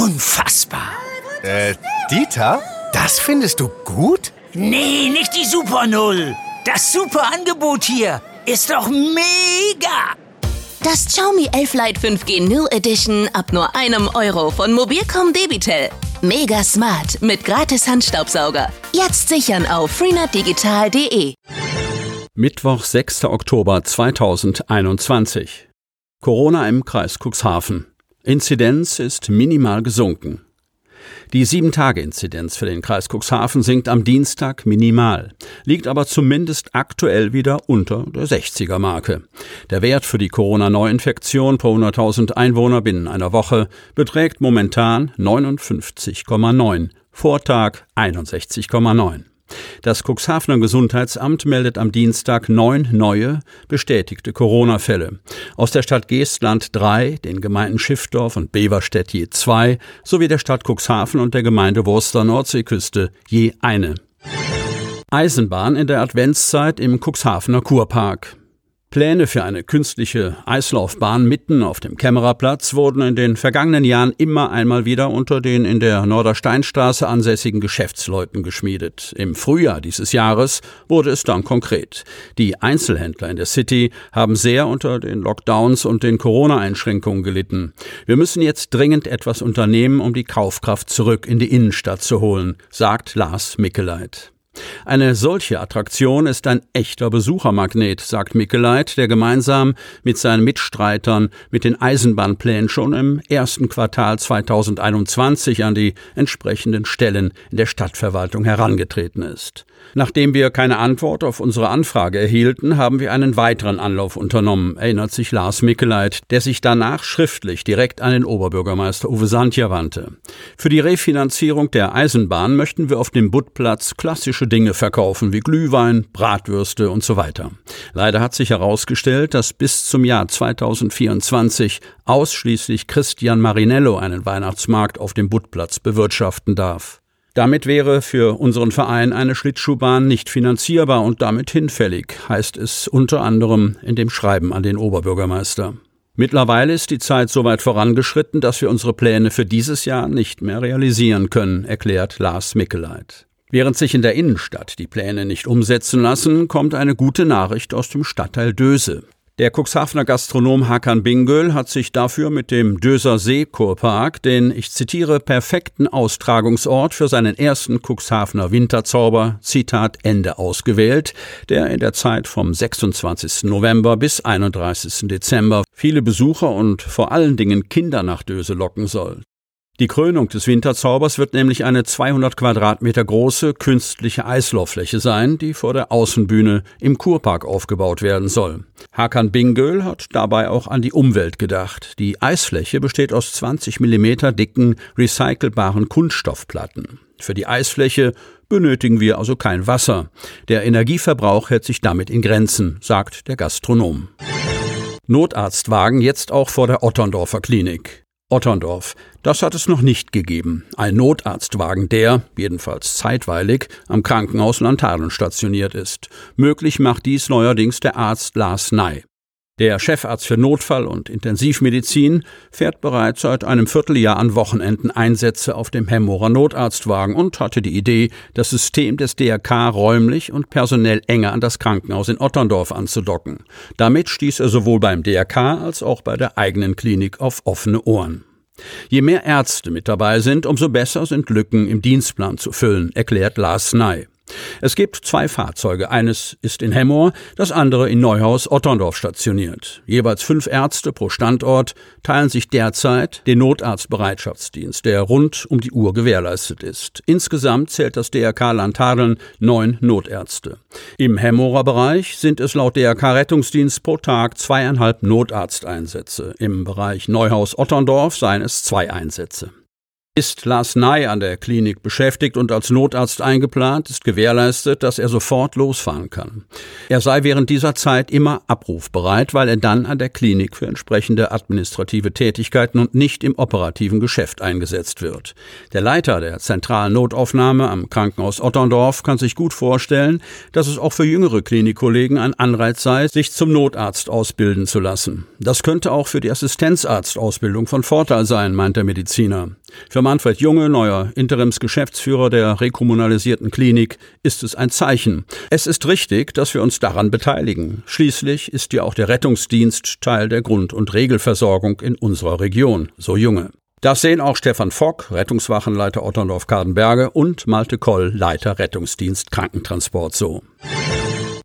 unfassbar. Äh, Dieter? Das findest du gut? Nee, nicht die Super Null. Das super Angebot hier ist doch mega. Das Xiaomi 11 Lite 5G New Edition ab nur einem Euro von Mobilcom Debitel. Mega smart mit gratis Handstaubsauger. Jetzt sichern auf freenetdigital.de. Mittwoch, 6. Oktober 2021. Corona im Kreis Cuxhaven. Inzidenz ist minimal gesunken. Die 7-Tage-Inzidenz für den Kreis Cuxhaven sinkt am Dienstag minimal, liegt aber zumindest aktuell wieder unter der 60er-Marke. Der Wert für die Corona-Neuinfektion pro 100.000 Einwohner binnen einer Woche beträgt momentan 59,9, Vortag 61,9. Das Cuxhavener Gesundheitsamt meldet am Dienstag neun neue bestätigte Corona-Fälle. Aus der Stadt Geestland drei, den Gemeinden Schiffdorf und Beverstedt je zwei, sowie der Stadt Cuxhaven und der Gemeinde Wurster Nordseeküste je eine. Eisenbahn in der Adventszeit im Cuxhavener Kurpark. Pläne für eine künstliche Eislaufbahn mitten auf dem Kämmererplatz wurden in den vergangenen Jahren immer einmal wieder unter den in der Nordersteinstraße ansässigen Geschäftsleuten geschmiedet. Im Frühjahr dieses Jahres wurde es dann konkret. Die Einzelhändler in der City haben sehr unter den Lockdowns und den Corona-Einschränkungen gelitten. Wir müssen jetzt dringend etwas unternehmen, um die Kaufkraft zurück in die Innenstadt zu holen, sagt Lars Mickeleit. Eine solche Attraktion ist ein echter Besuchermagnet, sagt Mickeleit, der gemeinsam mit seinen Mitstreitern mit den Eisenbahnplänen schon im ersten Quartal 2021 an die entsprechenden Stellen in der Stadtverwaltung herangetreten ist. Nachdem wir keine Antwort auf unsere Anfrage erhielten, haben wir einen weiteren Anlauf unternommen, erinnert sich Lars Mickeleit, der sich danach schriftlich direkt an den Oberbürgermeister Uwe Santja wandte. Für die Refinanzierung der Eisenbahn möchten wir auf dem Buttplatz klassische Dinge verkaufen, wie Glühwein, Bratwürste und so weiter. Leider hat sich herausgestellt, dass bis zum Jahr 2024 ausschließlich Christian Marinello einen Weihnachtsmarkt auf dem Buttplatz bewirtschaften darf. Damit wäre für unseren Verein eine Schlittschuhbahn nicht finanzierbar und damit hinfällig, heißt es unter anderem in dem Schreiben an den Oberbürgermeister. Mittlerweile ist die Zeit so weit vorangeschritten, dass wir unsere Pläne für dieses Jahr nicht mehr realisieren können, erklärt Lars Mickeleit. Während sich in der Innenstadt die Pläne nicht umsetzen lassen, kommt eine gute Nachricht aus dem Stadtteil Döse. Der Cuxhavener Gastronom Hakan Bingöl hat sich dafür mit dem Döser See Kurpark den, ich zitiere, perfekten Austragungsort für seinen ersten Cuxhavener Winterzauber, Zitat Ende, ausgewählt, der in der Zeit vom 26. November bis 31. Dezember viele Besucher und vor allen Dingen Kinder nach Döse locken soll. Die Krönung des Winterzaubers wird nämlich eine 200 Quadratmeter große künstliche Eislauffläche sein, die vor der Außenbühne im Kurpark aufgebaut werden soll. Hakan Bingöl hat dabei auch an die Umwelt gedacht. Die Eisfläche besteht aus 20 Millimeter dicken, recycelbaren Kunststoffplatten. Für die Eisfläche benötigen wir also kein Wasser. Der Energieverbrauch hält sich damit in Grenzen, sagt der Gastronom. Notarztwagen jetzt auch vor der Otterndorfer Klinik. Otterndorf. Das hat es noch nicht gegeben. Ein Notarztwagen, der, jedenfalls zeitweilig, am Krankenhaus Lantaren stationiert ist. Möglich macht dies neuerdings der Arzt Lars Ney. Der Chefarzt für Notfall- und Intensivmedizin fährt bereits seit einem Vierteljahr an Wochenenden Einsätze auf dem Hemmorer Notarztwagen und hatte die Idee, das System des DRK räumlich und personell enger an das Krankenhaus in Otterndorf anzudocken. Damit stieß er sowohl beim DRK als auch bei der eigenen Klinik auf offene Ohren. Je mehr Ärzte mit dabei sind, umso besser sind Lücken im Dienstplan zu füllen, erklärt Lars Ney. Es gibt zwei Fahrzeuge. Eines ist in Hemmoor, das andere in Neuhaus-Otterndorf stationiert. Jeweils fünf Ärzte pro Standort teilen sich derzeit den Notarztbereitschaftsdienst, der rund um die Uhr gewährleistet ist. Insgesamt zählt das DRK Landhadeln neun Notärzte. Im Hemmoorer Bereich sind es laut DRK Rettungsdienst pro Tag zweieinhalb Notarzteinsätze. Im Bereich Neuhaus-Otterndorf seien es zwei Einsätze. Ist Lars Ney an der Klinik beschäftigt und als Notarzt eingeplant, ist gewährleistet, dass er sofort losfahren kann. Er sei während dieser Zeit immer abrufbereit, weil er dann an der Klinik für entsprechende administrative Tätigkeiten und nicht im operativen Geschäft eingesetzt wird. Der Leiter der zentralen Notaufnahme am Krankenhaus Otterndorf kann sich gut vorstellen, dass es auch für jüngere Klinikkollegen ein Anreiz sei, sich zum Notarzt ausbilden zu lassen. Das könnte auch für die Assistenzarztausbildung von Vorteil sein, meint der Mediziner. Für Manfred Junge, neuer Interimsgeschäftsführer der rekommunalisierten Klinik, ist es ein Zeichen. Es ist richtig, dass wir uns daran beteiligen. Schließlich ist ja auch der Rettungsdienst Teil der Grund- und Regelversorgung in unserer Region, so Junge. Das sehen auch Stefan Fock, Rettungswachenleiter Otterndorf-Kardenberge und Malte Koll, Leiter Rettungsdienst Krankentransport so.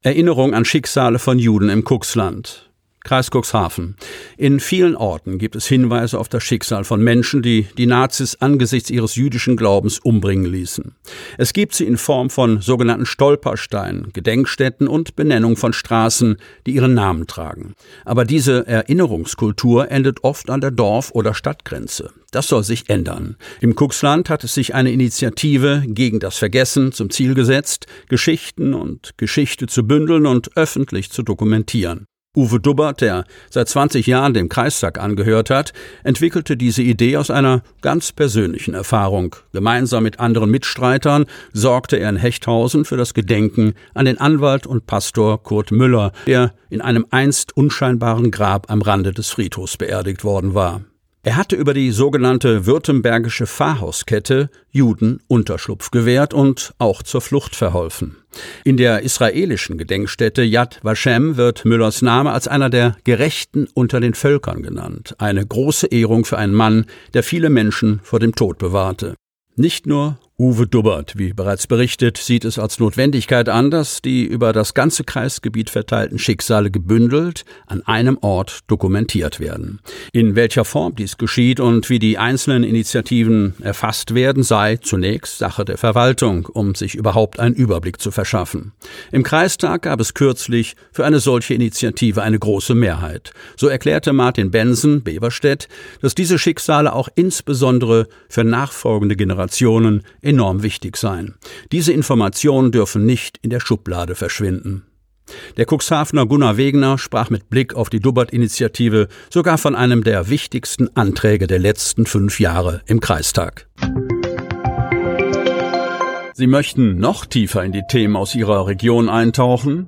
Erinnerung an Schicksale von Juden im Kuxland. Kreis Cuxhaven. In vielen Orten gibt es Hinweise auf das Schicksal von Menschen, die die Nazis angesichts ihres jüdischen Glaubens umbringen ließen. Es gibt sie in Form von sogenannten Stolpersteinen, Gedenkstätten und Benennung von Straßen, die ihren Namen tragen. Aber diese Erinnerungskultur endet oft an der Dorf- oder Stadtgrenze. Das soll sich ändern. Im Cuxland hat es sich eine Initiative gegen das Vergessen zum Ziel gesetzt, Geschichten und Geschichte zu bündeln und öffentlich zu dokumentieren. Uwe Dubbert, der seit 20 Jahren dem Kreistag angehört hat, entwickelte diese Idee aus einer ganz persönlichen Erfahrung. Gemeinsam mit anderen Mitstreitern sorgte er in Hechthausen für das Gedenken an den Anwalt und Pastor Kurt Müller, der in einem einst unscheinbaren Grab am Rande des Friedhofs beerdigt worden war. Er hatte über die sogenannte württembergische Pfarrhauskette Juden Unterschlupf gewährt und auch zur Flucht verholfen. In der israelischen Gedenkstätte Yad Vashem wird Müllers Name als einer der Gerechten unter den Völkern genannt. Eine große Ehrung für einen Mann, der viele Menschen vor dem Tod bewahrte. Nicht nur Uwe Dubbert, wie bereits berichtet, sieht es als Notwendigkeit an, dass die über das ganze Kreisgebiet verteilten Schicksale gebündelt an einem Ort dokumentiert werden. In welcher Form dies geschieht und wie die einzelnen Initiativen erfasst werden, sei zunächst Sache der Verwaltung, um sich überhaupt einen Überblick zu verschaffen. Im Kreistag gab es kürzlich für eine solche Initiative eine große Mehrheit. So erklärte Martin Bensen, Beverstedt, dass diese Schicksale auch insbesondere für nachfolgende Generationen enorm wichtig sein. Diese Informationen dürfen nicht in der Schublade verschwinden. Der Cuxhavener Gunnar Wegner sprach mit Blick auf die Dubbert-Initiative sogar von einem der wichtigsten Anträge der letzten fünf Jahre im Kreistag. Sie möchten noch tiefer in die Themen aus Ihrer Region eintauchen?